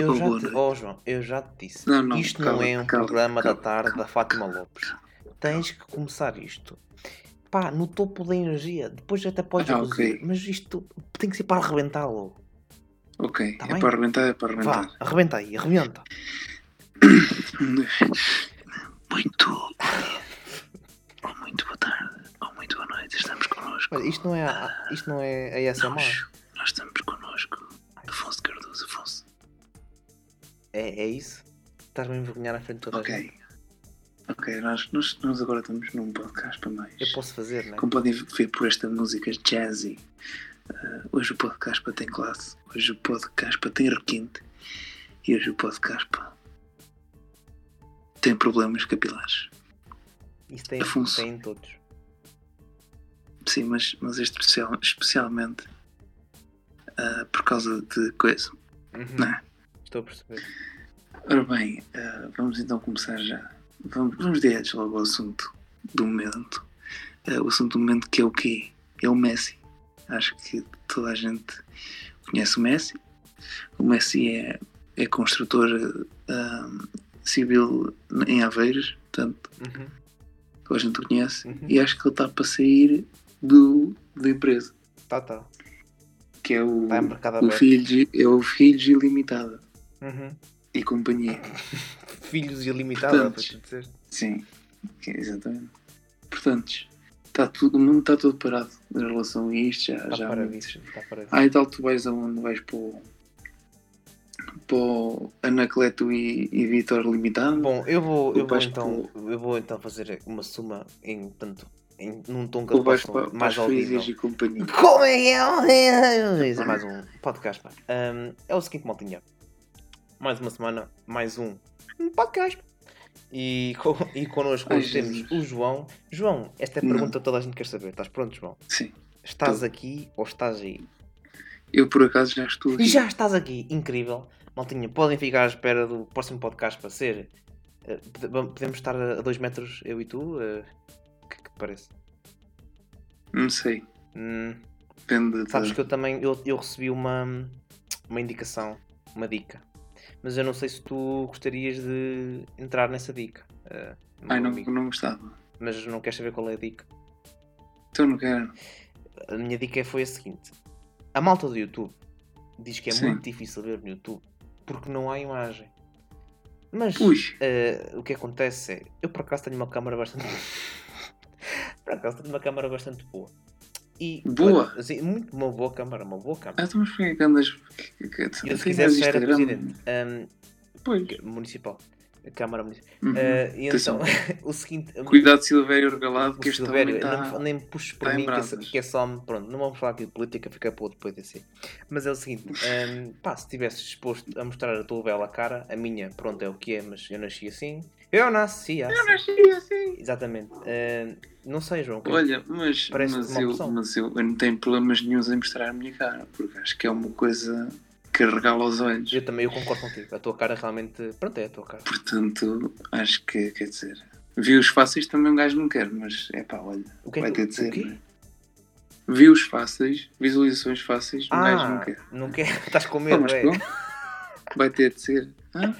eu já te- oh, João, eu já te disse. Não, não, isto cala, não é um cala, programa cala, da tarde da Fátima Lopes. Tens que começar isto. Pá, no topo da energia. Depois até podes Ah, reduzir. ok. Mas isto tem que ser para arrebentar logo. Ok, Tá é bem? para arrebentar, é para arrebentar. Vá, arrebenta aí, arrebenta. Muito. Ou muito boa tarde, ou muito boa noite. Estamos connosco. Olha, isto não é, a- isto não é a ASMR. Nós, nós estamos connosco. Afonso Cardoso, Afonso. É, é isso? Estás-me a envergonhar à frente de toda a gente. Ok. Nós, nós, nós agora estamos num podcast para mais. Eu posso fazer, não é? Como podem ver por esta música jazzy, eh, hoje o podcast para tem classe, hoje o podcast para tem requinte e hoje o podcast para tem problemas capilares. Isso tem, Afonso. tem em todos. Sim, mas, mas este especial, especialmente ah, por causa de coisa, Uhum. não é? Estou a perceber. Ora bem, ah, vamos então começar já. Vamos, vamos direto logo ao assunto do momento. Ah, o assunto do momento que é o quê? É o Messi. Acho que toda a gente conhece o Messi. O Messi é, é construtor ah, civil em Aveiros, portanto, Uhum. toda a gente o conhece. Uhum. E acho que ele está para sair do, da empresa, Tá, tá. que é o, em mercado o. Filhos, é o Filhos Ilimitada Uhum. e companhia. Filhos ilimitados, te dizer. Sim, exatamente. Portanto, está tudo, o mundo está todo parado em relação a isto. Já, Está já. Está muito- paradíssimo. Ah, e tal, tu vais aonde? Vais para o, para o Anacleto e, e Vitor Limitado? Bom, eu vou, eu vou então, eu vou então fazer uma suma em tanto em, num tom que eu posso para, mais audível. E companhia? Como é que é? É mais um podcast, pá. Ahm, é o seguinte, maltinha. Mais uma semana, mais um, um podcast. E, co e connosco Ai, hoje temos o João. João, esta é a Não. pergunta que toda a gente quer saber. Estás pronto, João? Sim. Estás Tô. aqui ou estás aí? Eu por acaso já estou aqui. E já estás aqui, incrível. Maltinha, podem ficar à espera do próximo podcast para ser. eh, pode- podemos estar a 2 metros, eu e tu? eh, O que é que te parece? Não sei. Hum, Depende de... sabes que eu também eu, eu recebi uma, uma indicação, uma dica. Mas eu não sei se tu gostarias de entrar nessa dica. meu Ai, não, amigo. não gostava. Mas não queres saber qual é a dica? Então não quero. A minha dica foi a seguinte: a malta do YouTube diz que é Sim. muito difícil ver no YouTube porque não há imagem. Mas Ui. eh, o que acontece é, eu por acaso tenho uma câmara bastante. por acaso tenho uma câmara bastante boa. E, Boa? assim, muito uma boa câmara, uma boa câmara. Ah, mas porquê que andas... eu, se era Instagram? presidente ahm, Pois. municipal. A Câmara Municipal. Uhum. Eh, e então, o seguinte. Cuidado Silvério Regalado, o que este Silvério, não está... nem me puxes por tá mim, que, é, que é só. Pronto, não vamos falar aqui de política, fica para outro PDC. Mas é o seguinte: ahm, pá, se estivesse disposto a mostrar a tua bela cara, a minha, pronto, é o que é, mas eu nasci assim. Eu nasci assim. Eu nasci assim. Exatamente. Ahm, não sei, João. que- Olha, mas, mas, eu, mas eu, eu não tenho problemas nenhums em mostrar a minha cara, porque acho que é uma coisa que regala os olhos. Eu também eu concordo contigo. A tua cara realmente. Pronto, é a tua cara. Portanto, acho que, quer dizer, views fáceis também um gajo não quer, mas é pá, olha, O que é vai que- ter de ser. não é? Views fáceis, visualizações fáceis, um gajo não Ah, quer. não quer. Estás com medo, é? vai ter de ser. Hã?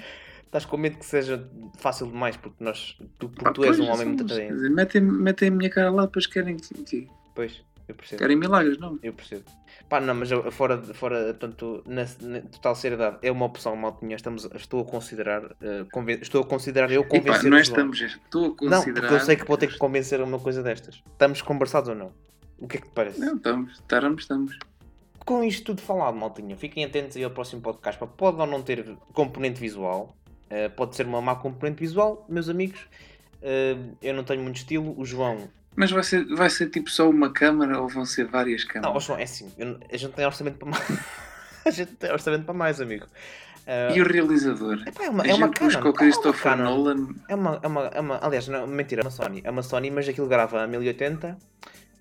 Estás com medo que seja fácil demais, porque nós. Tu, porque Pá, tu és um homem muito somos, quer atraente. Metem, metem a minha cara lá, depois querem, que- Pois, eu percebo. querem milagres, não? Eu percebo. Pá, não, mas eu- fora, fora portanto, na, na total seriedade, é uma opção maltinha. Estamos, estou a considerar, conven- estou a considerar eu E pá, convencer não o João. estamos, estou a Não, considerar. porque eu sei que vou ter que convencer uma coisa destas. Estamos conversados ou não? O que é que te parece? Não, estamos, estamos, estamos. Com isto tudo falado, maltinha, fiquem atentos aí ao próximo podcast. Pode ou não ter componente visual, eh, pode ser uma má componente visual, meus amigos. eh, eu não tenho muito estilo. O João. Mas vai ser, vai ser tipo só uma câmara ou vão ser várias Não, câmaras? João, é assim. eu não- a gente tem orçamento para mais. a gente tem orçamento para mais, amigo. Eh, E o realizador? epá, é uma, a é uma gente busca Canon, o pá, é uma Christopher Canon. Nolan. É uma, é uma, é uma, aliás, não, mentira, é uma Sony. É uma Sony, mas aquilo grava a 1080,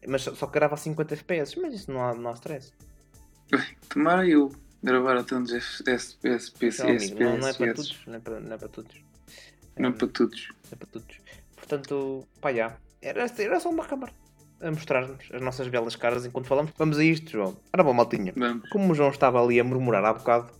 mas só grava a 50 FPS. Mas isso não há, não há stress. Tomara eu gravar a tantos FPS, Não, amigo, não, não é para todos. Não é para, não é para todos. Não é Hum, para todos. é para todos. Portanto, pá, já. Era, era só uma câmara. a mostrar-nos as nossas belas caras enquanto falamos. Vamos a isto, João. Ora bom, maltinha. Vamos. Como o João estava ali a murmurar há bocado,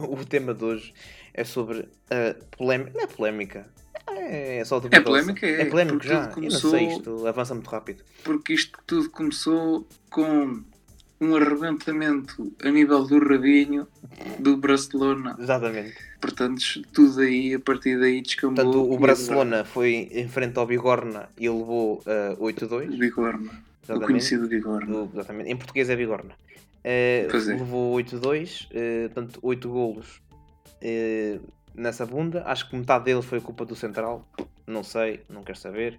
um, o tema de hoje é sobre a polémica. Não é polémica. É só É polémica, é. É polémico porque já. tudo Eu não começou- sei, isto avança muito rápido. Porque isto tudo começou com um arrebentamento a nível do rabinho do Barcelona. Exatamente. Portanto, tudo aí, a partir daí descambou. Portanto, o Barcelona foi em frente ao Bigorna e levou uh, O 8-2. Bigorna. O Exatamente. conhecido Bigorna. O- exatamente. Em português é Bigorna. Uh, Pois é. Levou 8-2, uh, portanto, 8 golos uh, nessa bunda. Acho que metade deles foi culpa do Central. Não sei, não quero saber.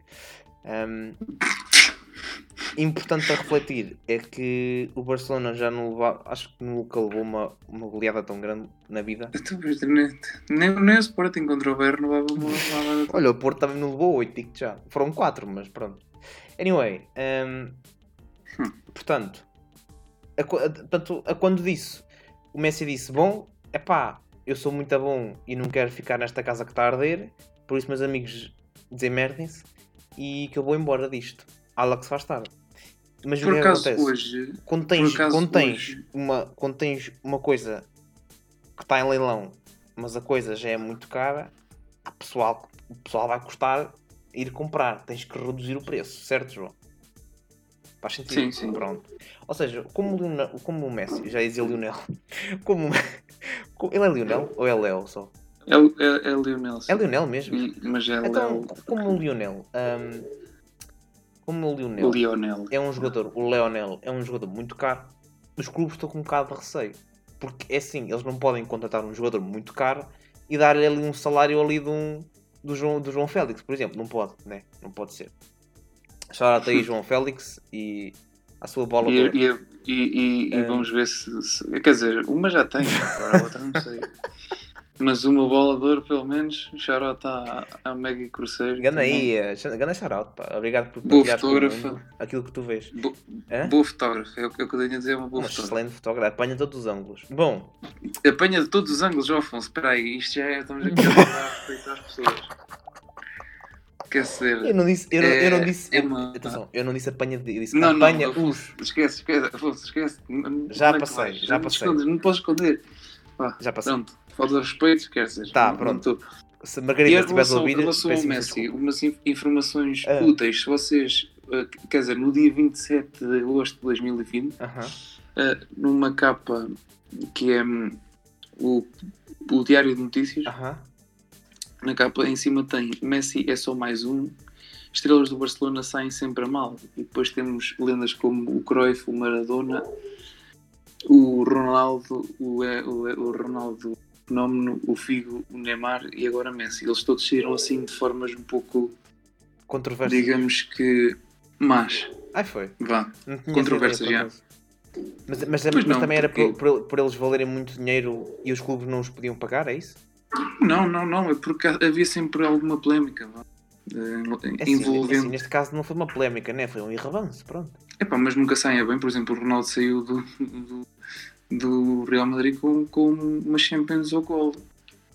Um, importante a refletir é que o Barcelona já não levava, acho que nunca levou uma, uma goleada tão grande na vida. Nem, nem, o Sporting contra o Bayern levava uma Olha, o Porto também não levou 8, digo já. Foram 4, mas pronto. Anyway, hum, Hum. portanto, a, a- portanto, a quando disse, o Messi disse: Bom, é pá, eu sou muito bom e não quero ficar nesta casa que está a arder, por isso, meus amigos, desemerdem-se e que eu vou embora disto. Alex faz tarde. Mas o Por que é que acaso, acontece? hoje, quando tens, quando tens, hoje- uma, quando tens uma coisa que está em leilão, mas a coisa já é muito cara, a pessoal, o pessoal vai custar ir comprar. Tens que reduzir o preço, certo, João? Faz sentido? Sim, sim. Pronto. Ou seja, como o, como o Messi, já dizia Lionel, como, como- ele é Lionel ou é Léo só? é, é, é Lionel. sim. É Lionel mesmo? Mas é Então, como o Lionel, hum, como o Lionel Lionel. é um jogador, o Leonel é um jogador muito caro, os clubes estão com um bocado de receio. Porque é assim, eles não podem contratar um jogador muito caro e dar-lhe ali um salário ali de um, do, João, do João Félix, por exemplo. Não pode, né? Não pode ser. Shout aí João Félix e a sua bola E, e, e, e- e É. vamos ver se, se- Quer dizer, uma já tem, agora a outra não sei. Mas uma bola de ouro, pelo menos, shout à, à Maggie Cruzeiro. Gana aí, eh, gana shout pá. Obrigado por Boa fotógrafa. aquilo que tu vês. Bo-? Boa fotógrafa, é o que é o que eu tenho a dizer, é uma boa Uma fotógrafa. excelente fotógrafa, apanha todos os ângulos. Bom, Apanha de todos os ângulos, Afonso. Espera aí, isto já é. Estamos aqui a respeitar as pessoas. Quer eu não disse, eu, não- eu não É- disse, é uma- atenção, eu não disse apanha de, eu disse Não, não, apanha os. Afonso, esquece, esquece, Afonso, esquece. Não- Já é passei, já Não passei. Não podes esconder. Já passei. Pronto, falta de respeito, quer dizer. Tá, pronto. Se Margarida a relação, ouvir, em relação ao Messi, umas in- informações Ah. úteis. Se vocês, eh, quer dizer, no dia 27 de agosto de 2020, Aham. eh, numa capa que é hum, o, o Diário de Notícias, Aham. na capa em cima tem Messi é só mais um, estrelas do Barcelona saem sempre a mal. E depois temos lendas como o Cruyff, o Maradona, o Ronaldo, o, o, o Ronaldo Fenómeno, o Figo, o Neymar e agora Messi. Eles todos saíram assim de formas um pouco, Controversia. digamos que, más. Ai, foi. Vá. Ideia, já. Mas, mas, mas não, também era porque- por, por- eles valerem muito dinheiro e os clubes não os podiam pagar, é isso? Não, não, não. É porque havia sempre alguma polémica. Vá. Eh, É assim, envolvendo. assim, neste caso não foi uma polémica, né? Foi um irrevanço, pronto. Epá, mas nunca saem a bem. Por exemplo, o Ronaldo saiu do, do, do Real Madrid com, com uma Champions ao gol.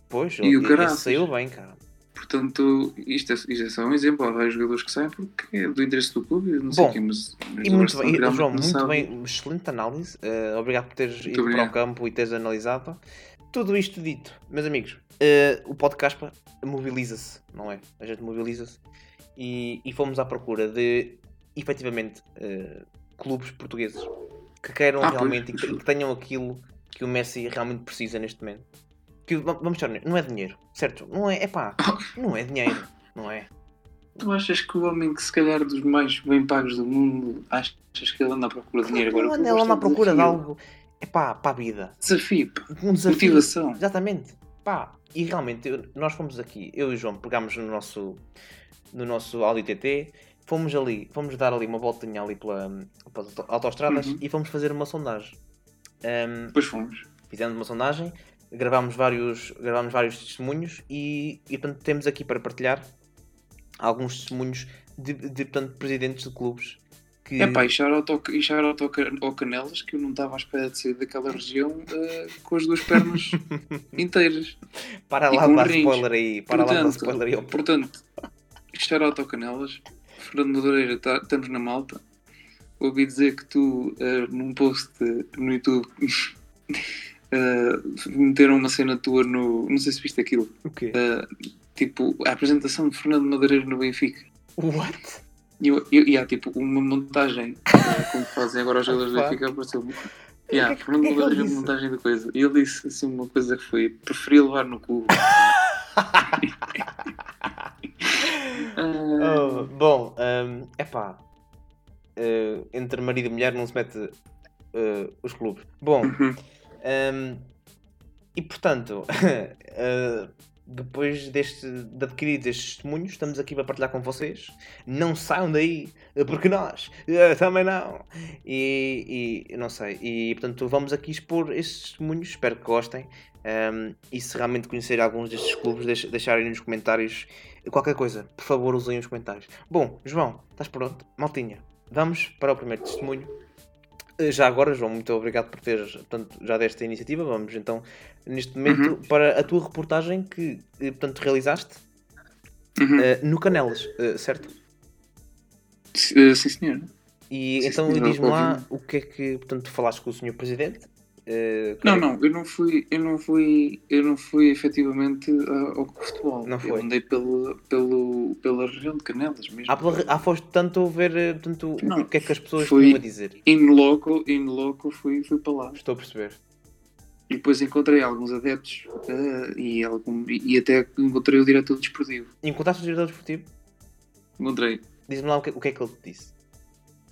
Pois, E o esse caraças? saiu bem, cara. Portanto, isto é, isto é só um exemplo. Há vários jogadores que saem porque é do interesse do clube. Não sei Bom, mas, mas E muito bem, João, muito bem, excelente análise. eh, obrigado por teres ido para obrigado. o campo e teres analisado. Tudo isto dito, meus amigos, eh, o podcast mobiliza-se, não é? A gente mobiliza-se e, e fomos à procura de, efetivamente, eh, clubes portugueses que queiram Ah, realmente e que, tenham aquilo que o Messi realmente precisa neste momento. Que, va- vamos ser não é dinheiro, certo? Não é, é pá, não é dinheiro, não é? Tu achas que o homem que se calhar dos mais bem pagos do mundo achas que ele anda à procura de dinheiro agora? Não que anda é procura de algo, é pá, para a vida. Desafio, pá. Um desafio. motivação. Exatamente. Pá, e realmente eu- nós fomos aqui, eu e o João, pegámos no nosso, no nosso Audi TT, fomos ali, fomos dar ali uma voltinha ali pela, pelas auto- autoestradas Uhum. e fomos fazer uma sondagem. Ahm, Depois fomos. fizemos uma sondagem, gravámos vários, gravámos vários testemunhos e, e portanto, temos aqui para partilhar alguns testemunhos de, de portanto, presidentes de clubes que É pá, e shout-out ao, Canelas que eu não estava à espera de sair daquela região eh, com as duas pernas inteiras. para lá dar spoiler aí, para lá de dar Portanto, spoiler aí portanto shout-out ao Canelas. Fernando Madureira, tá- estamos na malta. ouvi dizer que tu, uh, num post no YouTube, uh, meteram uma cena tua no. Não sei se viste aquilo. O quê? Uh, tipo, a apresentação de Fernando Madeireiro no Benfica. What? E eu, eu, e há tipo uma montagem, uh, como fazem agora os jogadores do Benfica, apareceu-me. Yeah, Fernando é que ele Madeireiro, disse? montagem de coisa. E ele disse assim uma coisa que foi: preferia levar no cu. Ah, Oh, bom, é epá. Uh, entre marido e mulher não se mete uh, os clubes. Bom, uhum. um, e portanto, uh, depois deste, de adquirir estes testemunhos, estamos aqui para partilhar com vocês. Não saiam daí, uh, porque nós uh, também não. E, e não sei. E portanto, vamos aqui expor estes testemunhos. Espero que gostem. Um, e se realmente conhecerem alguns destes clubes, deix- deixarem nos comentários qualquer coisa. Por favor, usem os comentários. Bom, João, estás pronto? Maltinha, vamos para o primeiro testemunho. Eh, Já agora, João, muito obrigado por teres portanto, já desta iniciativa. Vamos então, neste momento, Uhum. para a tua reportagem que eh, portanto, realizaste Uhum. eh, no Canelas, eh, certo? Uh, sim, senhor. E Sim, então senhor, diz-me lá o que é que portanto, falaste com o Sr. Presidente. eh, Não, que- não, eu não fui, eu não fui, eu não fui efetivamente uh, ao futebol. Não foi? Eu andei pelo, pelo, pela região de Canelas mesmo. Há, pela, há foste tanto ver eh, portanto, o Não, que é que as pessoas fui- tinham a dizer. In loco, in loco fui, fui para lá. Estou a perceber. E depois encontrei alguns adeptos uh, e, algum, e até encontrei o diretor desportivo. Encontraste o diretor desportivo? Encontrei. Diz-me lá o que, o que é que ele te disse.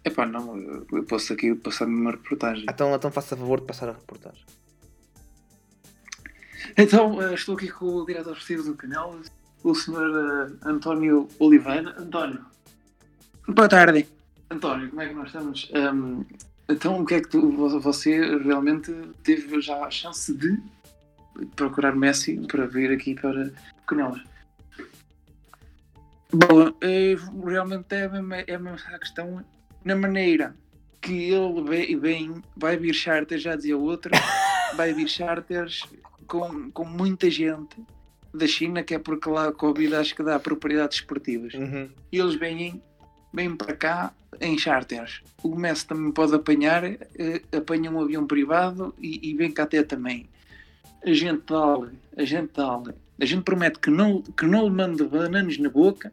Epá, não, eu posso aqui passar-me uma reportagem. Então, então faça favor de passar a reportagem. Então, uh, estou aqui com o diretor desportivo do Canelas, o senhor uh, António Oliveira. António. Boa tarde. António, como é que nós estamos? Um, então, o que é que tu, vo- você realmente teve já a chance de procurar Messi para vir aqui para Canelas? Bom, eh, realmente é a mesma, é a mesma questão na maneira que ele vem, vem vai vir charters, já dizia outro, vai vir charters com, com muita gente da China, que é porque lá a Covid acho que dá propriedades esportivas. Uhum. E eles vêm, vêm para cá em charters. O Messi também pode apanhar, eh, apanha um avião privado e, e vem cá até também. A gente dá-lhe, a gente dá-lhe, a gente promete que não, que não lhe manda bananas na boca,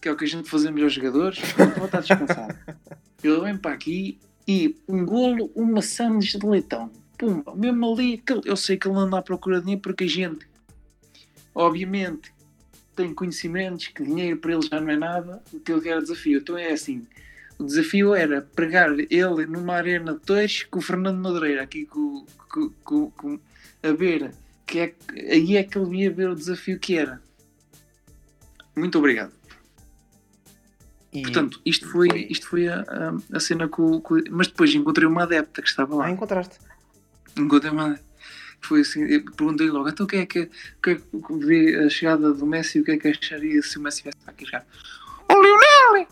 que é o que a gente fazemos aos jogadores, ele estar descansado. Ele vem para aqui e um golo, uma sandes de leitão. Pumba, mesmo ali, eu sei que ele não anda à procura de dinheiro porque a gente, obviamente, tem conhecimentos que dinheiro para ele já não é nada, o que ele quer é desafio. Então é assim, o desafio era pregar ele numa arena de dois com o Fernando Madureira, aqui com, com, com- com- a ver, que é, aí é que ele ia ver o desafio que era. Muito obrigado. E... Portanto, isto foi, foi- Isto foi a, a, a cena com, com- Mas depois encontrei uma adepta que estava lá. Ah, encontraste. Encontrei uma Foi assim, eu perguntei logo, então o que é que, que, é que vê a chegada do Messi o que é que acharia se o Messi viesse aqui já? O Lionel!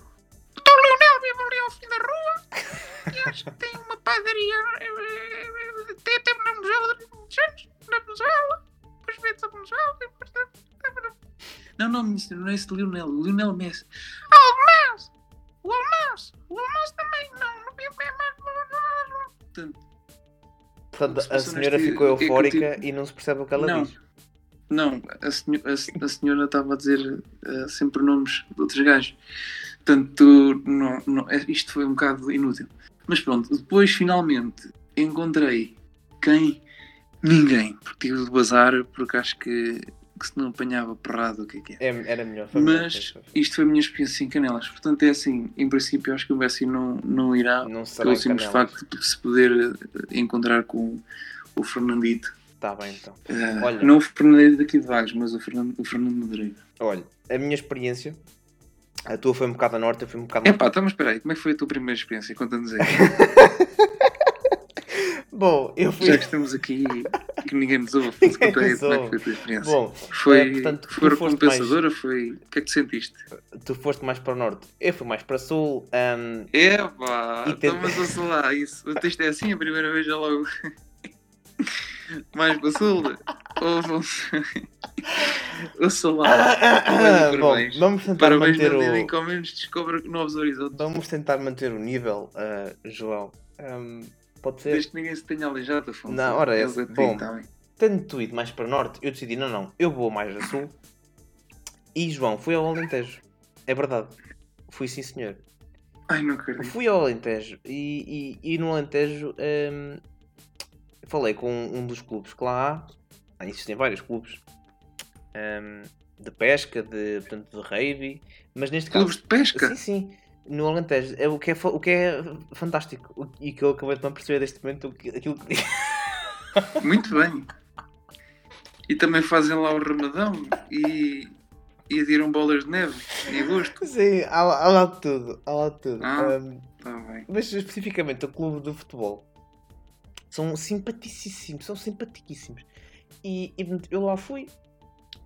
Então o Lionel vive ali ao fim da rua e acho que tem uma padaria eh, tem até na Venezuela muitos anos, na Venezuela, depois vende-se a Venezuela e depois... Não, não, ministro, não é esse Lionel, o Lionel Messi. Ah, o Messi! O Almas! O Almas também, não, não vive mais... Portanto, Portanto, Se a senhora neste- ficou é eufórica tive- e não se percebe o que ela Não. diz. Não, a, senho- a a senhora estava a dizer eh, sempre nomes de outros gajos. Portanto, não, não, é- isto foi um bocado inútil. Mas pronto, depois finalmente encontrei quem? Ninguém. Porque tive de bazar, porque acho que, que se não apanhava porrada, o que é que é. É- Era melhor. melhor, Mas foi. isto foi a minha experiência em Canelas. Portanto, é assim, em princípio, acho que o Messi não, não irá, Não pelo simples facto de se poder eh, encontrar com o Fernandito. Tá bem então. Eh, Olha. Não o Fernandito daqui de Vagos, mas o Fernando, o Fernando Madureira. Olha, a minha experiência, a tua foi um bocado a norte, eu fui um bocado Epá, então, mas espera aí, como é que foi a tua primeira experiência? Conta-nos aí. Bom, eu fui. Já que estamos aqui que ninguém nos ouve, Ninguém como é que foi a tua experiência. Bom, foi eh, portanto, foi foste recompensadora? Foi... O que é que te sentiste? tu foste mais para o norte, eu fui mais para sul. ahm, Epá, E então mas ouça lá, isso. Isto é assim a primeira vez já logo. Mais para sul. Ouça lá. Bom, Parabéns. vamos tentar Parabéns manter o... em que ao menos descobre novos horizontes. Vamos tentar manter o nível, ah, João. Ahm, pode ser? Desde que ninguém se tenha aleijado, Afonso. Não, ora, Eles esse- a ti, bom. tá. Tendo tu ido mais para norte, eu decidi, não, não, eu vou mais a sul. E João, fui ao Alentejo. É verdade. Fui sim, senhor. Ai, não acredito. Fui ao Alentejo e, e, e no Alentejo hum, falei com um dos clubes que lá há. Existem vários clubes hum, de pesca, de, portanto, de rugby, mas neste caso. Clubes de pesca? Sim, sim. No Alentejo, é o que é, o que é fantástico o- e que eu acabei de não perceber neste momento que- aquilo que Muito bem. E também fazem lá o Ramadão e, e adiram bolas de neve em agosto. Sim, há, lá- há lá de tudo. Há lá de tudo. Ah. Hum, Tá bem. mas especificamente o clube de futebol são simpaticíssimos, são simpaticíssimos. E, e, eu lá fui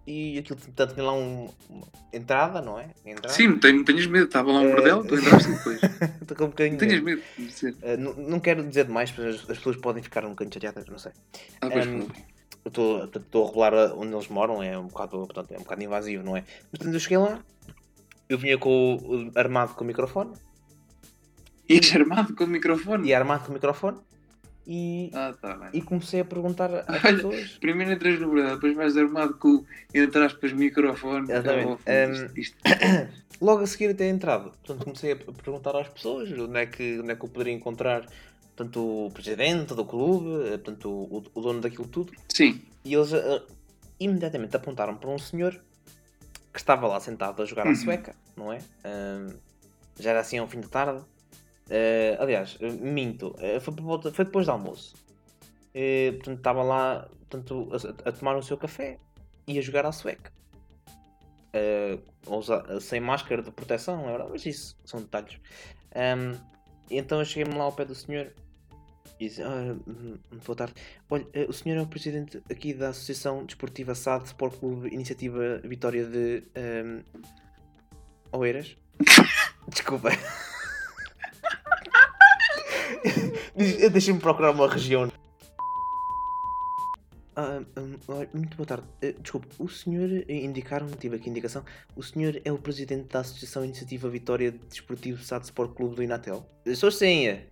e aquilo tanto tem lá um- uma entrada, não é? Entrada. Sim, não tenho- não tenhas medo. Estava lá um É. bordel, tu entraste depois. Estou com um bocadinho Não tenhas medo. medo. Uh, não, não quero dizer demais, porque as, as pessoas podem ficar um bocadinho chateadas, não sei. Ah, pois. Eu estou portanto, a revelar a- onde eles moram, é um bocado, portanto, é um bocado invasivo, não é? Mas portanto, eu cheguei lá, eu vinha com armado com o microfone, E armado com o microfone? e armado com o microfone, e, Ah, tá e comecei a perguntar às Olha, pessoas. Primeiro entras no bordel, depois vais armado com o, entre aspas, microfone. Exatamente. Ah, Afonso, isto- isto- Logo a seguir a ter entrado, portanto, comecei a perguntar às pessoas onde é que, onde é que eu poderia encontrar portanto, o presidente do clube, eh, portanto, o, o dono daquilo tudo. Sim. E eles ah, imediatamente apontaram para um senhor que estava lá sentado a jogar à Uhum. sueca, não é? Ahm, já era assim ao fim de tarde. Ah, aliás, eh, minto, eh, foi, volta- foi depois do almoço. Eh, portanto, estava lá portanto, a, a tomar o seu café e a jogar à sueca. Sem máscara de proteção, é? Mas isso são detalhes. Ahm, então eu cheguei-me lá ao pé do senhor e disse: ah, hum, Boa tarde. Olha, o senhor é o presidente aqui da Associação Desportiva SAD Sport Clube Iniciativa Vitória de ehm, Oeiras? Desculpa. Deixa-me procurar uma região. Ah, hum, olha, muito boa tarde. Eh, desculpe, o senhor indicaram-me, tive aqui indicação, o senhor é o presidente da Associação Iniciativa Vitória Desportivo SAD Sport Clube do Inatel? Sou sim. eh.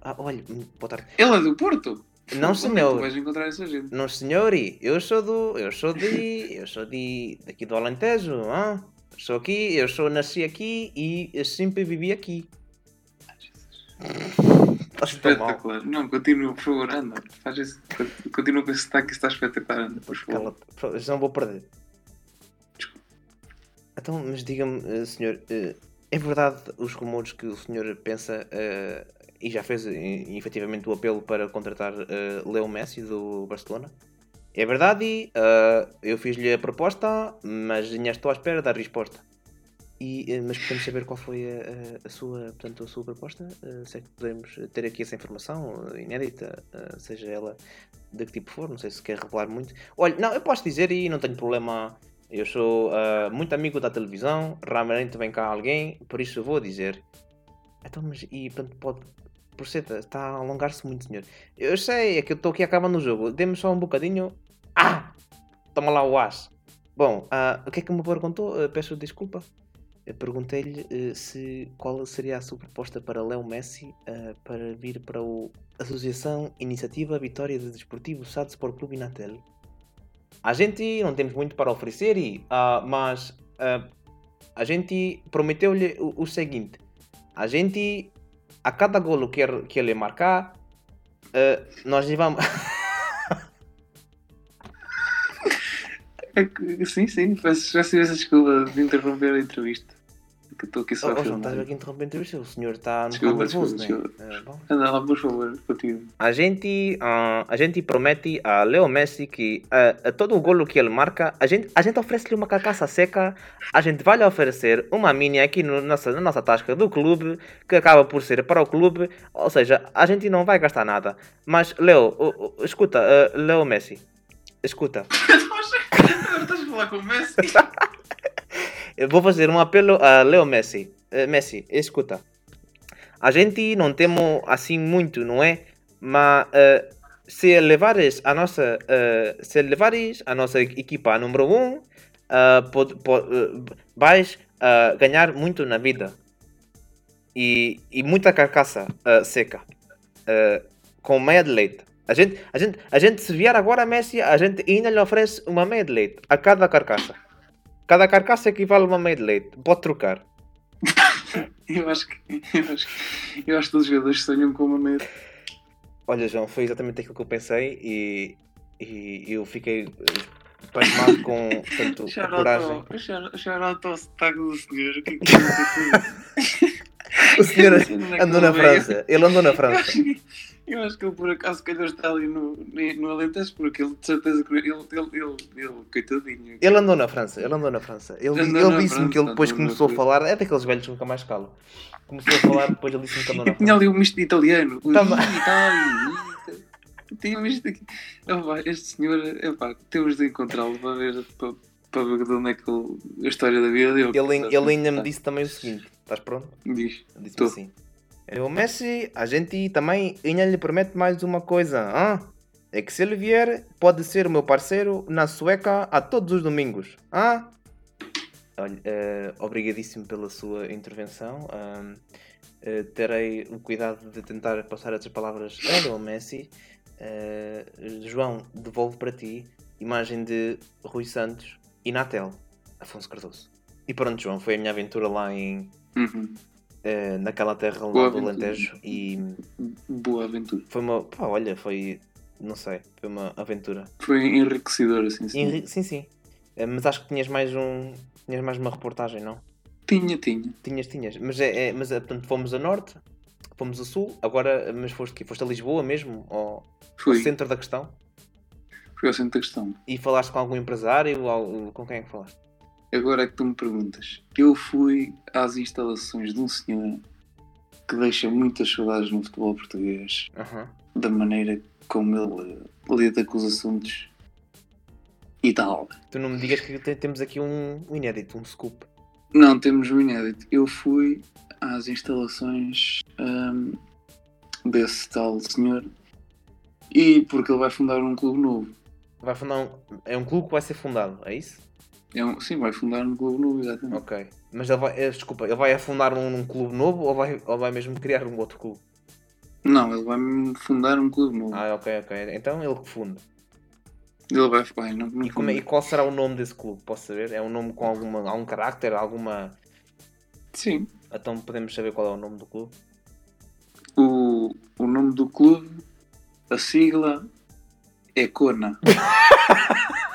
Ah, olha, hum, boa tarde. Ele é do Porto? Não, é senhor. Tu vais encontrar essa gente. Não, senhor, eu sou do. Eu sou de. Eu sou de. daqui do Alentejo, ah? Sou aqui, eu sou nasci aqui e eu sempre vivi aqui. Estás. Espetacular. Não, continua, por favor, anda. Faz esse, continua com esse sotaque, está espetacular, anda, por favor. Cala-te, já não vou perder. Então, mas diga-me, eh, senhor, eh, é verdade os rumores que o senhor pensa eh, e já fez efetivamente o apelo para contratar Leo Messi do Barcelona? É verdade, eu fiz-lhe a proposta, mas ainda estou à espera da resposta. E, eh, mas podemos saber qual foi a, a- sua, portanto, a sua proposta? Eh, se é que podemos ter aqui essa informação eh, inédita, seja ela de que tipo for, não sei se quer revelar muito. Olha, não, eu posso dizer e não tenho problema. Eu sou ah, muito amigo da televisão, raramente vem cá alguém, por isso eu vou dizer. Então, mas e portanto pode. Proceda, está a alongar-se muito, senhor. Eu sei, é que eu estou aqui acabando o jogo. Dê-me só um bocadinho. Ah! Toma lá o as. Bom, ah, o que é que me perguntou? Peço desculpa. Perguntei-lhe eh, se qual seria a sua proposta para Léo Messi ah, para vir para o Associação Iniciativa Vitória de Desportivo SAD Sport Clube Inatel. A gente não temos muito para oferecer, ah, mas ah, a gente prometeu-lhe o, o seguinte: a gente, a cada golo que, que ele marcar, ah, nós lhe vamos. É sim, sim, peço essa desculpa de interromper a entrevista. Que estou aqui só a oh, João, filmar. estás aqui a interromper a entrevista? O senhor está um Desculpa, nervoso, desculpa, não é? Ah, bom. Anda lá, por favor, continua. A gente, ah, a gente promete a Leo Messi que ah, a todo o golo que ele marca, a gente, a gente oferece-lhe uma carcaça seca, a gente vai lhe oferecer uma mini aqui no, nossa, na nossa tasca do clube, que acaba por ser para o clube, ou seja, a gente não vai gastar nada. Mas, Leo, o- escuta, ah, Leo Messi, escuta, Estás a falar com o Messi? eu vou fazer um apelo a Leo Messi. Eh, Messi, escuta. A gente não temos assim muito, não é? Mas eh, se levares a nossa, uh, se levares a nossa equipa número 1, um, uh, pod, pod, uh, vais uh, ganhar muito na vida. E, e muita carcaça uh, seca. Uh, com meia de leite. A gente, a, gente, a gente, se vier agora a Messi, a gente ainda lhe oferece uma meia de leite a cada carcaça. Cada carcaça equivale a uma meia de leite. Pode trocar. eu, acho que, eu, acho eu acho que todos os jogadores sonham com uma meia. Olha, João, foi exatamente aquilo que eu pensei e, e eu fiquei pasmado com tanto, a coragem. Shout ao sotaque do senhor. O que é que O senhor andou na França. Ele andou na França. Eu acho que ele por acaso calhou está ali no, no Alentejo, porque ele de certeza que ele, ele, ele, ele, coitadinho. Ele andou na França, ele andou na França. Ele, ele disse-me que ele depois começou a falar, é daqueles velhos que nunca mais calam. Começou a falar, depois ele disse-me que andou na França. Tinha ali um misto de italiano. Tinha um misto aqui. Este senhor, epá, temos de encontrá-lo para ver, para, para ver de onde é que ele, a história da vida dele. Ele, ele ainda me disse também o seguinte: estás pronto? Diz. Disse-me assim. O Messi, a gente também ainda lhe promete mais uma coisa. Hein? É que se ele vier, pode ser o meu parceiro na sueca a todos os domingos. Hein? Olha, uh, obrigadíssimo pela sua intervenção. Uh, uh, terei o cuidado de tentar passar essas palavras ao Messi. João, devolvo para ti imagem de Rui Santos e Natel, Afonso Cardoso. E pronto, João, foi a minha aventura lá em, uhum. Uh, naquela terra lá do Alentejo e boa aventura. Foi uma, pá, olha, foi, não sei, foi uma aventura. Foi enriquecedor, assim, sim. Enri sim, sim. Uh, mas acho que tinhas mais um, tinhas mais uma reportagem, não? Tinha, tinha. Tinhas, tinhas. Mas é, é mas é, portanto fomos a norte, fomos a sul, agora, mas foste que foste a Lisboa mesmo, ao, ao centro da questão? Fui ao centro da questão. E falaste com algum empresário? Com quem é que falaste? Agora é que tu me perguntas. Eu fui às instalações de um senhor que deixa muitas saudades no futebol português, uhum. da maneira como ele lida com os assuntos e tal. Tu não me digas que temos aqui um, um inédito, um scoop. Não, temos um inédito. Eu fui às instalações um, desse tal senhor e porque ele vai fundar um clube novo. Vai fundar um, é um clube que vai ser fundado, é isso? É um, sim, vai fundar um clube novo, exatamente. Ok. Mas ele vai, eh, desculpa, ele vai fundar um, um, clube novo ou vai, ou vai mesmo criar um outro clube? Não, ele vai fundar um clube novo. Ah, ok, ok. Então ele que funda. Ele vai. Ai, não, não e, como, é, e, qual será o nome desse clube? Posso saber? É um nome com alguma, algum carácter? Alguma. Sim. Então podemos saber qual é o nome do clube? O, o nome do clube, a sigla é CONA.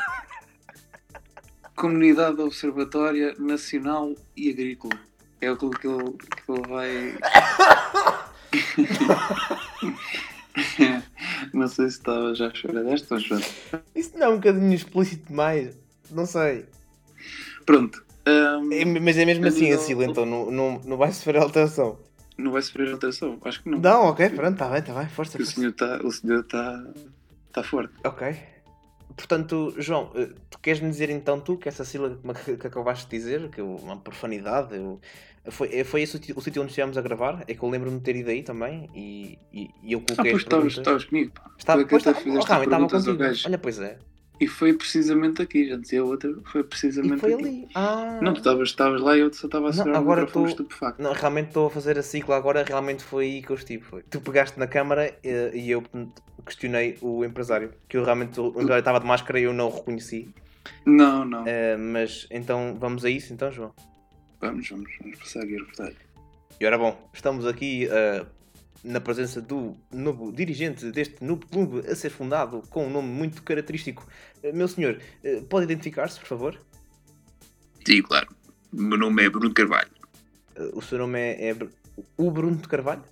Comunidade Observatória Nacional e Agrícola. É o que ele, que ele vai. não sei se estava já a chorar desta, mas pronto. Isso não é um bocadinho explícito demais. Não sei. Pronto. Um, é, mas é mesmo assim, assim, então não, não, não vai sofrer alteração. Não vai sofrer alteração? Acho que não. Não, ok, pronto, está bem, está bem, força. O senhor está tá, tá forte. Ok. Portanto, João, eh, tu queres me dizer então tu que essa sílaba que acabaste de dizer, que é uma profanidade, eu, foi, eh, foi esse o, sítio onde estivemos a gravar? É que eu lembro-me de ter ido aí também e, e, e eu coloquei. Ah, pois estavas, estavas comigo. Pá. Estava, pois, estava, oh, estava contigo. Olha, pois é. E foi precisamente aqui, já dizia outra, foi precisamente e foi aqui. ali. Ah. Não, tu estavas, lá e eu só estava a segurar agora o microfone estupefacto. Não, realmente estou a fazer a ciclo agora, realmente foi aí que eu estive. Foi. Tu pegaste na câmara e, eh, e eu questionei o empresário, que eu realmente o empresário estava de máscara e eu não o reconheci. Não, não. Uh, mas então vamos a isso então, João? Vamos, vamos, vamos a reportagem. E ora bom, estamos aqui uh, na presença do novo dirigente deste novo clube a ser fundado com um nome muito característico. Uh, meu senhor, pode identificar-se, por favor? Sim, claro. O meu nome é Bruno Carvalho. o seu nome é, é o Bruno de Carvalho?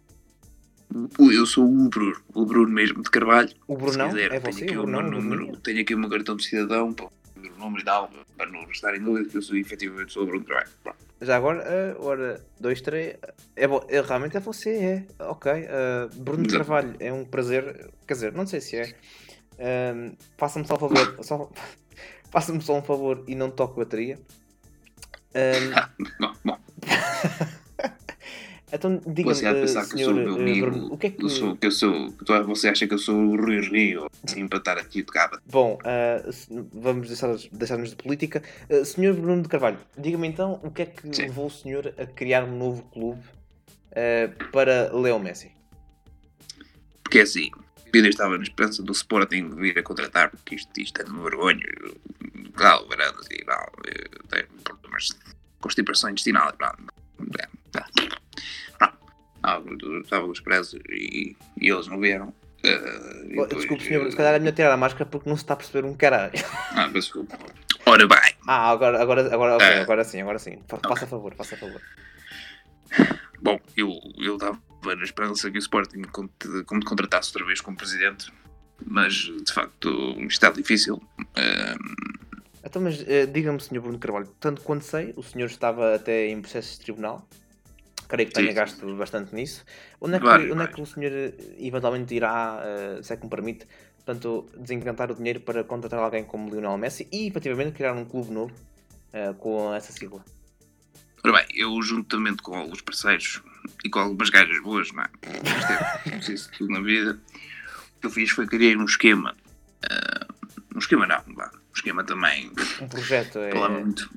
Eu sou o Bruno, o Bruno mesmo de Carvalho. O Bruno é você? Tenho aqui o, meu número, tenho aqui o meu cartão de cidadão para o número e tal, para não estar em dúvida que eu sou efetivamente sou o Bruno de Carvalho. Já agora, uh, ora, dois, três. É, é, realmente é você, é. Ok. Uh, Bruno de Carvalho, é um prazer. Quer dizer, não sei se é. Uh, Faça-me só um favor. só, Faça-me só um favor e não toque bateria. Um, bom, bom. Então, diga-me, Você há de eh, pensar que eu sou o meu eh, amigo. O que é que... Eu sou, que eu sou, você acha que eu sou o Rui Rio, assim, para estar aqui de cabo? Bom, ah, se- vamos deixar- deixar-nos de política. Ah, senhor Bruno de Carvalho, diga-me então o que é que Sim. levou o senhor a criar um novo clube ah, para Leo Messi? Porque assim, eu estava na esperança do Sporting vir a contratar, porque isto, isto é de vergonha. Assim, não, eu tenho problemas de constipação intestinal. Não, é, não, estava os presos e, e eles não vieram. Oh, depois, Desculpe, senhor, se calhar é melhor tirar a máscara porque não se está a perceber um caralho. Ah, mas desculpa. Ora bem, Ah, agora, agora, agora, ok, É. agora sim, agora sim. Fa- Faça favor, faça favor. bom, eu, eu estava na esperança que o Sporting con- contratasse outra vez como presidente, mas de facto está difícil. Eh, Então, mas eh, diga-me, senhor Bruno Carvalho, tanto quanto sei, o senhor estava até em processo de tribunal. Creio que Sim, tenha sim. gasto bastante nisso. Onde é que, Vários, onde é vários. que o senhor eh, eventualmente irá, eh, se é que me permite, portanto, desencantar o dinheiro para contratar alguém como Lionel Messi e efetivamente criar um clube novo eh, com essa sigla? Ora bem, eu juntamente com alguns parceiros e com algumas gajas boas, não é? É preciso de tudo na vida. O que eu fiz foi criar um esquema. ah, um esquema não, vá. Um esquema também. Um projeto é. muito.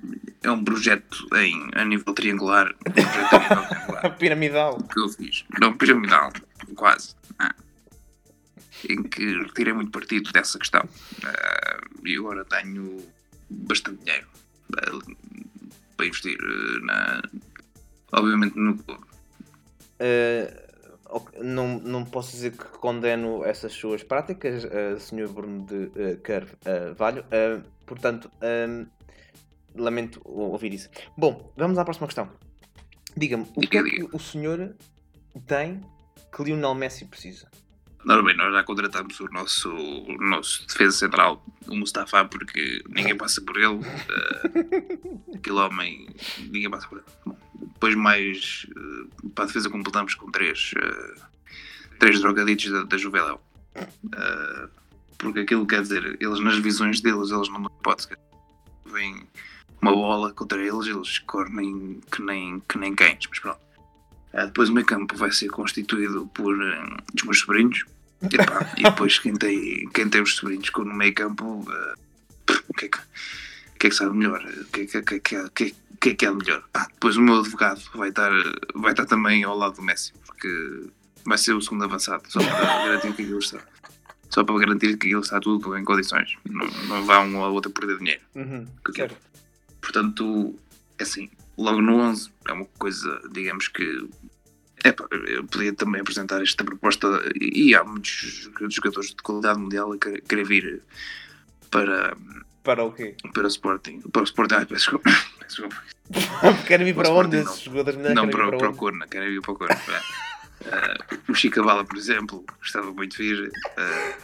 É um projeto em, a nível triangular. Um projeto a nível triangular piramidal. que eu fiz. Não, piramidal, quase. ah, em que retirei muito partido dessa questão. Ah, e agora tenho bastante dinheiro ah, para investir ah, na. Obviamente no clube. Ok, não, não posso dizer que condeno essas suas práticas, uh, Sr. Bruno de eh, Carvalho. eh, portanto, lamento ou- ouvir isso. Bom, vamos à próxima questão. Diga-me, o que é Diga, que diga. o senhor tem que Lionel Messi precisa? Ora bem, nós já contratamos o nosso, o nosso defesa central, o Mustafa, porque ninguém passa por ele. eh, aquele homem, ninguém passa por ele. Bom, depois mais eh, para a defesa completamos com três, eh, três drogaditos da, da Juveléu. Eh, porque aquilo quer dizer, eles nas visões deles, eles não dão hipótese. Vem uma bola contra eles, eles correm que nem, que nem cães, mas pronto. Eh, depois o meio campo vai ser constituído por eh, os meus sobrinhos. E, pá, e depois quem tem, quem tem os sobrinhos com no meio campo, pff, o que é que, que é que sabe melhor? O que é que, que, que, que, que é que é melhor? Ah, depois o meu advogado vai estar, vai estar também ao lado do Messi, porque vai ser o segundo avançado, só para garantir que aquilo está. Só para garantir que aquilo está tudo em condições. Não, não vá um ou outro perder dinheiro. Uhum, Que eu quero. certo. Portanto, é assim, logo no 11 é uma coisa, digamos que. É, eu podia também apresentar esta proposta e há muitos jogadores de qualidade mundial a querer vir para, Para o quê? para o Sporting. Para o Sporting, ai, peço desculpa. Desculpa. Querem vir Para para onde esses jogadores? Não querem vir para, para o? Corna, querem vir para o Corna. é. Ah, o Chicabala, por exemplo, gostava muito de vir. Ah,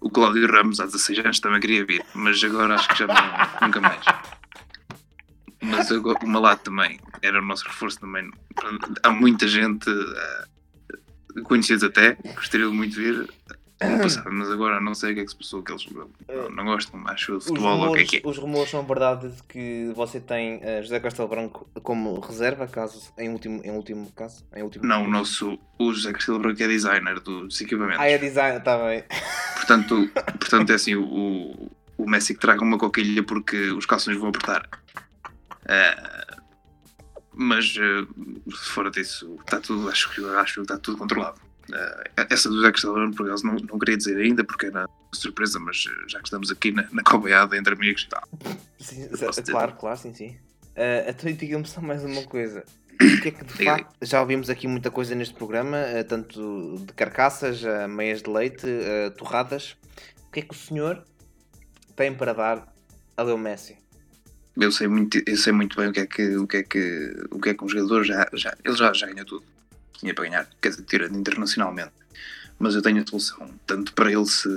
o Cláudio Ramos, há 16 anos, também queria vir, mas agora acho que já não, nunca mais. Mas agora, o Malato também era o nosso reforço também. Há muita gente, ah, conhecidos até, gostaria muito de vir no passado, mas agora não sei o que é que se passou, que eles não, não gostam, acho, Os futebol ou o que é rumores, que é. os rumores são verdade de que você tem eh, José Castelo Branco como reserva, caso em último, em último caso? Em último Não, o nosso, o José Castelo Branco é designer dos equipamentos. Ah, é design, está bem. Portanto, portanto é assim, o, o Messi que traga uma coquilha porque os calções vão apertar. Ah, mas se fora disso, está tudo, acho, que- acho que está tudo controlado. Ah, essa do Zé Cristóvão, por acaso, não, não queria dizer ainda porque era surpresa, mas já que estamos aqui na, na cobeada entre amigos e tal. Sim, claro, claro, sim, sim. Eh, então diga-me só mais uma coisa. Que é que de facto já ouvimos aqui muita coisa neste programa, eh, tanto de carcaças, a meias de leite, a torradas. O que é que o senhor tem para dar a Leo Messi? Eu sei muito, eu sei muito bem o que é que, o que, é que, o que, é que um jogador já, já, ele já, já ganhou tudo. Tinha para ganhar, quer dizer, tirando internacionalmente. Mas eu tenho a solução, tanto para ele, se,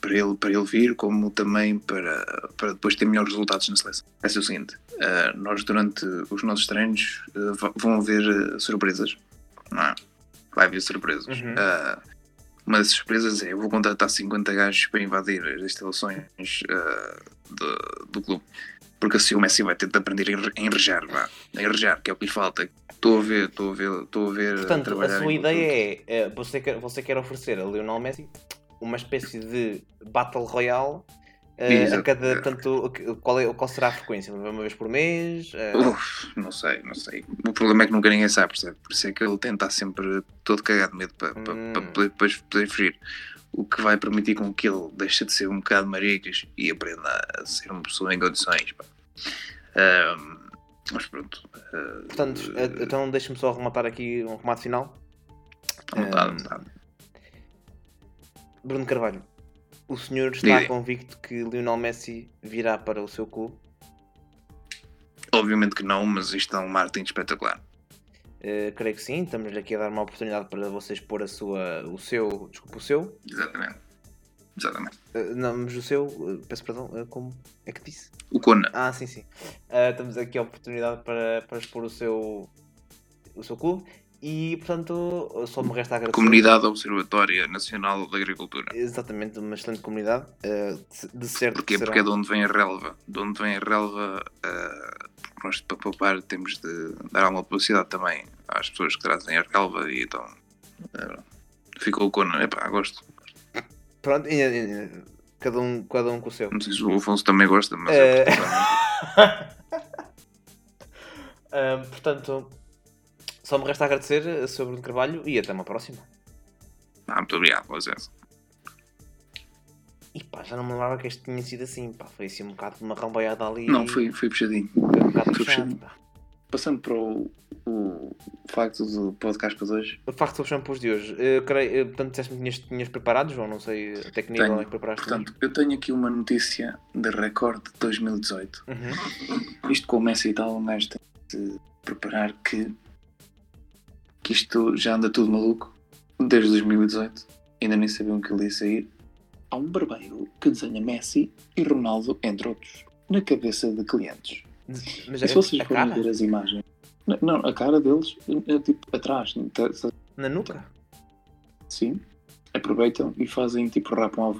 para ele, para ele vir, como também para, para depois ter melhores resultados na seleção. É o seguinte, eh, nós durante os nossos treinos eh, vão haver eh, surpresas, não é? Vai haver surpresas. Uhum. Uma das surpresas é, eu vou contratar 50 gajos para invadir as instalações do, do clube. Porque assim o Messi vai ter de aprender a enre- a enrejar, vá. A enrejar, que é o que lhe falta. Estou a ver, estou a ver, estou a ver. Portanto, a trabalhar sua ideia é, é, você, quer, você quer oferecer a Lionel Messi uma espécie de Battle Royale eh, a cada tanto. Qual, é, qual será a frequência? Uma vez por mês? Eh, Uf, não sei, não sei. O problema é que nunca ninguém sabe, percebe? Por isso é que ele tenta sempre todo cagado de medo para, Hum. para poder depois poder fugir. O que vai permitir com que ele deixe de ser um bocado maricas e aprenda a ser uma pessoa em condições. mas pronto. ah, Portanto, então deixa-me só arrematar aqui um remate final. vontade, Ahm, vontade. Bruno Carvalho, o senhor está Diga. convicto que Lionel Messi virá para o seu clube? Obviamente que não, mas isto é um marketing espetacular. Eh, creio que sim, estamos aqui a dar uma oportunidade para vocês pôr a sua, o seu, desculpa, o seu, Exatamente. Exatamente. eh, não, mas o seu, eh, peço perdão, como é que disse? O Kona. Ah, sim, sim. Ah, temos aqui a oportunidade para, para expor o seu, o seu clube e, portanto, só me resta agradecer. Comunidade Observatória Nacional da Agricultura. Exatamente, uma excelente comunidade. ah, de- certo Porquê? Porque é de onde vem a relva. De onde vem a relva, ah, porque nós para poupar temos de dar alguma publicidade também às pessoas que trazem a relva e então ah, ficou Kona. Epá, gosto. Pronto, e- e- e- cada, um, cada um com o seu. Não sei se o Afonso também gosta, mas Eh, particularmente- Ah, portanto, só me resta agradecer a Sr. Bruno Carvalho e até uma próxima. Ah, muito obrigado, com licença. E pá, já não me lembrava que este tinha sido assim, pá, foi assim um bocado de uma rambaiada ali. Não, foi, foi puxadinho. foi um bocado foi puxado, puxadinho. Passando para o, o facto do podcast para hoje. O facto dos shampoos de hoje, eu creio, eu, portanto, disseste-me que tinhas, tinhas preparado, João, não sei até que nível Tenho. é que preparaste. Portanto, eu tenho aqui uma notícia de recorde de 2018. Uhum. Isto com o Messi e tal, um gajo tem de preparar que, que isto já anda tudo maluco desde 2018. Ainda nem sabiam que ele ia sair. Há um barbeiro que desenha Messi e Ronaldo, entre outros, na cabeça de clientes. Mas E se vocês a forem ver as imagens, não, não, a cara deles é tipo atrás, tá- tá- Na nuca? sim, aproveitam e fazem tipo rapam ao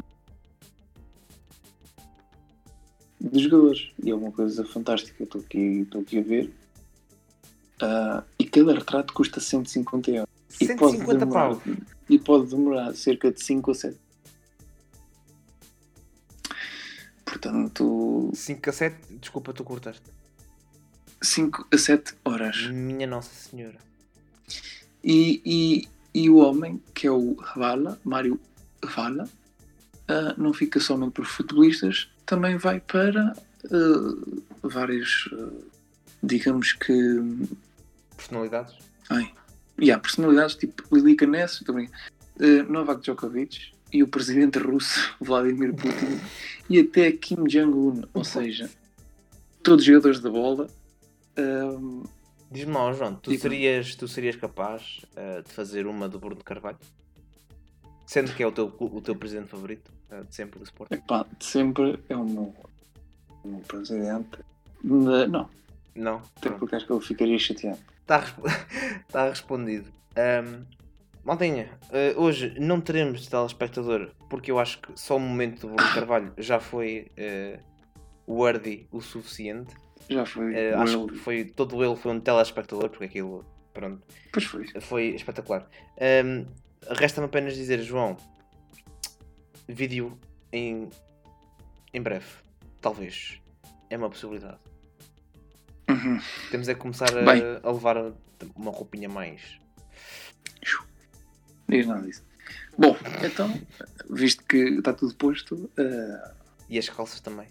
dos jogadores. E é uma coisa fantástica. Estou aqui, estou aqui a ver. Ah, e cada retrato custa 150 euros. E pode 150 demorar, pau. E pode demorar cerca de 5 a 7. Portanto, 5 a 7, desculpa, tu cortaste. 5 a 7 horas. Minha Nossa Senhora. E, e, e o homem, que é o Vala, Mário Vala, ah, não fica somente por futebolistas, também vai para vários, ah, digamos que. Personalidades? Ai, e há personalidades tipo Lili Canes, também, ah, Novak Djokovic e o presidente russo Vladimir Putin e até Kim Jong-un, ou seja, todos jogadores da bola. ah, Diz-me lá, João, tu serias, tu serias capaz eh, de fazer uma do Bruno Carvalho? Sendo que é o teu, o teu presidente favorito, eh, de sempre do Sport. Epá, sempre é o meu, o meu presidente. Não, não, Não? até porque acho que ele ficaria chateado. Está tá respondido. Ahm, Maltinha, eh, hoje não teremos telespectador porque eu acho que só o momento do Bruno Carvalho já foi eh, worthy o suficiente. Já foi. O acho que foi, todo ele foi um telespectador porque aquilo, pronto, Pois foi. foi espetacular. Ahm, Resta-me apenas dizer, João, vídeo em, em breve, talvez. É uma possibilidade. Uhum. Temos é que começar a, Bem. a levar uma roupinha mais. Diz nada disso. Bom, então, visto que está tudo posto, eh, E as calças também.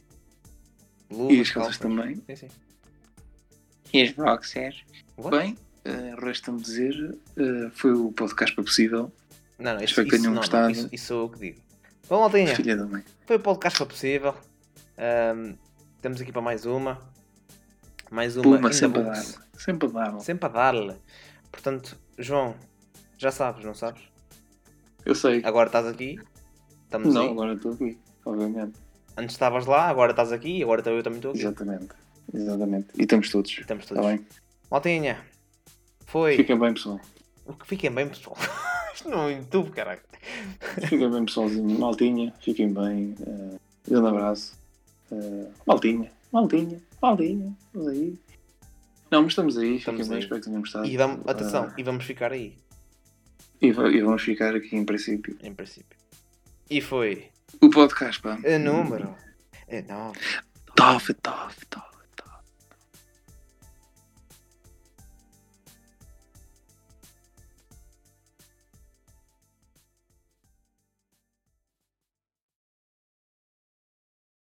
e as calças também, Sim, sim. e as boxers, What? bem, eh, resta-me dizer, eh, foi o podcast para possível. Não, não, isso, Espero que tenham gostado. isso, isso sou eu que digo. Bom, Maltinha, Filha da mãe. foi o podcast foi possível. Ahm, temos aqui para mais uma. Mais uma. Puma, sempre a dar. Sempre a dar. Sempre a dar-lhe. Portanto, João, já sabes, não sabes? Eu sei. Agora estás aqui. Estamos Não, aí. agora estou aqui, obviamente. Antes estavas lá, agora estás aqui e agora eu também estou aqui. Exatamente. Exatamente. E estamos todos. E estamos Está todos. bem? Maltinha, foi. Fiquem bem, pessoal. Fiquem bem, pessoal. Isto não é YouTube, caralho. Fiquem bem, pessoalzinho. Maltinha, fiquem bem. eh, grande abraço. Eh, maltinha, maltinha, Paulinho, estamos aí. Não, mas estamos aí, Estamos fiquem bem, aí. espero que tenham gostado. E vamos, atenção, Ah, e vamos ficar aí, e, e vamos ficar aqui em princípio. em princípio. E foi O podcast, pá. a número. É não. Tof, tof,